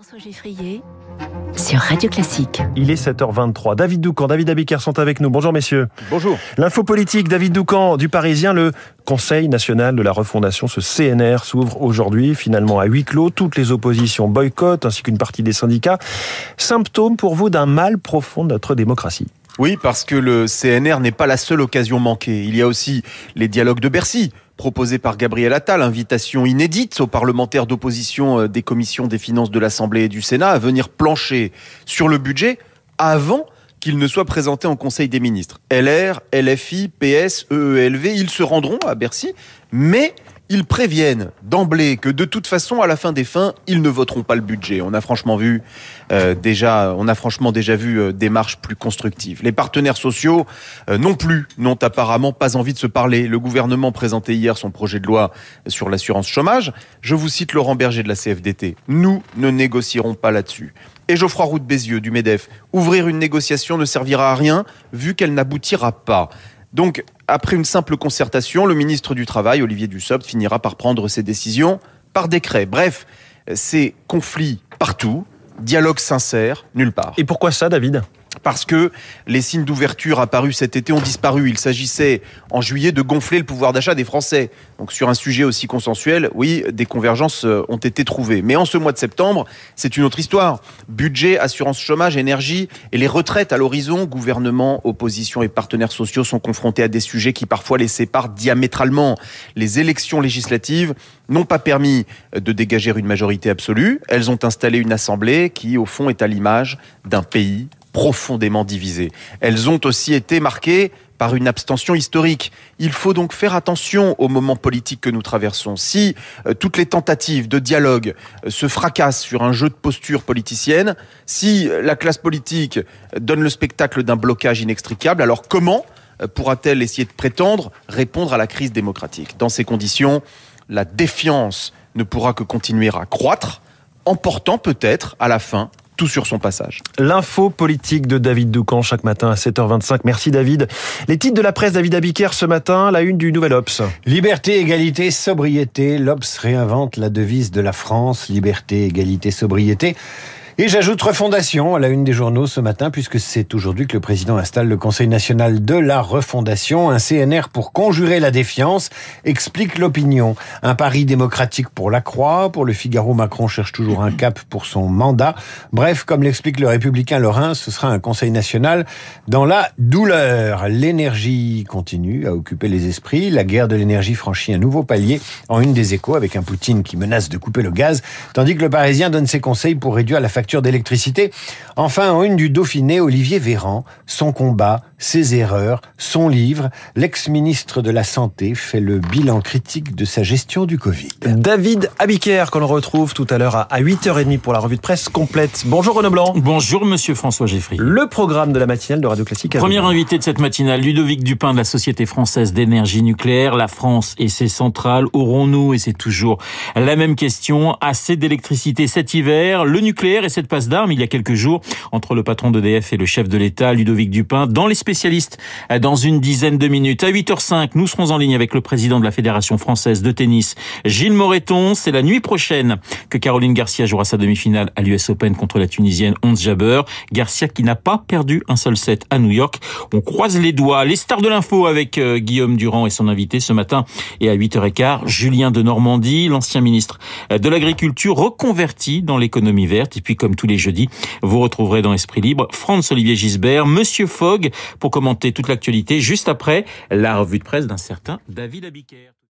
François Geffrier sur Radio Classique. Il est 7h23. David Doucan, David Abiker sont avec nous. Bonjour messieurs. Bonjour. L'info politique, David Doucan du Parisien, le Conseil national de la refondation, ce CNR, s'ouvre aujourd'hui, finalement à huis clos. Toutes les oppositions boycottent, ainsi qu'une partie des syndicats. Symptôme pour vous d'un mal profond de notre démocratie Oui, parce que le CNR n'est pas la seule occasion manquée. Il y a aussi les dialogues de Bercy proposé par Gabriel Attal, invitation inédite aux parlementaires d'opposition euh, des commissions des finances de l'Assemblée et du Sénat à venir plancher sur le budget avant qu'il ne soit présenté en Conseil des ministres. LR, LFI, PS, EELV, ils se rendront à Bercy, mais ils préviennent d'emblée que de toute façon, à la fin des fins, ils ne voteront pas le budget. On a franchement vu euh, déjà, on a vu euh, des marches plus constructives. Les partenaires sociaux euh, non plus n'ont apparemment pas envie de se parler. Le gouvernement présentait hier son projet de loi sur l'assurance chômage. Je vous cite Laurent Berger de la CFDT. Nous ne négocierons pas là-dessus. Et Geoffroy Roux de Bézieux du MEDEF. Ouvrir une négociation ne servira à rien vu qu'elle n'aboutira pas. Donc, après une simple concertation, le ministre du Travail, Olivier Dussopt, finira par prendre ses décisions par décret. Bref, c'est conflit partout, dialogue sincère nulle part. Et pourquoi ça, David? Parce que les signes d'ouverture apparus cet été ont disparu. Il s'agissait en juillet de gonfler le pouvoir d'achat des Français. Donc sur un sujet aussi consensuel, oui, des convergences euh, ont été trouvées. Mais en ce mois de septembre, c'est une autre histoire. Budget, assurance chômage, énergie et les retraites à l'horizon, gouvernement, opposition et partenaires sociaux sont confrontés à des sujets qui parfois les séparent diamétralement. Les élections législatives n'ont pas permis de dégager une majorité absolue. Elles ont installé une assemblée qui, au fond, est à l'image d'un pays profondément divisées. Elles ont aussi été marquées par une abstention historique. Il faut donc faire attention au moment politique que nous traversons. Si euh, toutes les tentatives de dialogue euh, se fracassent sur un jeu de posture politicienne, si euh, la classe politique donne le spectacle d'un blocage inextricable, alors comment pourra-t-elle essayer de prétendre répondre à la crise démocratique? Dans ces conditions, la défiance ne pourra que continuer à croître, emportant peut-être à la fin tout sur son passage. L'info politique de David Doucan chaque matin à 7h25. Merci David. Les titres de la presse David Abiker ce matin, la une du Nouvel Ops. Liberté, égalité, sobriété. L'Obs réinvente la devise de la France. Liberté, égalité, sobriété. Et j'ajoute refondation à la une des journaux ce matin, puisque c'est aujourd'hui que le président installe le Conseil national de la refondation, un CNR pour conjurer la défiance, explique l'opinion. Un pari démocratique pour la Croix, pour le Figaro, Macron cherche toujours un cap pour son mandat. Bref, comme l'explique le républicain Lorrain, ce sera un Conseil national dans la douleur. L'énergie continue à occuper les esprits. La guerre de l'énergie franchit un nouveau palier en une des échos avec un Poutine qui menace de couper le gaz, tandis que le Parisien donne ses conseils pour réduire la facture d'électricité. Enfin, en une du Dauphiné, Olivier Véran, son combat, ses erreurs, son livre, l'ex-ministre de la Santé fait le bilan critique de sa gestion du Covid. David Abiker, qu'on retrouve tout à l'heure à 8h30 pour la revue de presse complète. Bonjour Renaud Blanc. Bonjour Monsieur François Geffry. Le programme de la matinale de Radio Classique. Premier invité de cette matinale, Ludovic Dupin de la Société française d'énergie nucléaire. La France et ses centrales aurons-nous, et c'est toujours la même question, assez d'électricité cet hiver Le nucléaire et cette passe d'armes il y a quelques jours entre le patron d'EDF et le chef de l'État, Ludovic Dupin, dans les spécialistes dans une dizaine de minutes. À 8h05, nous serons en ligne avec le président de la Fédération française de tennis, Gilles Moreton. C'est la nuit prochaine que Caroline Garcia jouera sa demi-finale à l'US Open contre la Tunisienne Ons Jabeur. Garcia qui n'a pas perdu un seul set à New York. On croise les doigts. Les stars de l'info avec euh, Guillaume Durand et son invité ce matin. Et à 8h15, Julien de Normandie, l'ancien ministre de l'Agriculture reconverti dans l'économie verte. Et puis comme tous les jeudis, vous retrouverez dans Esprit Libre Franz-Olivier Gisbert, Monsieur Fogg pour commenter toute l'actualité juste après la revue de presse d'un certain David Abiker.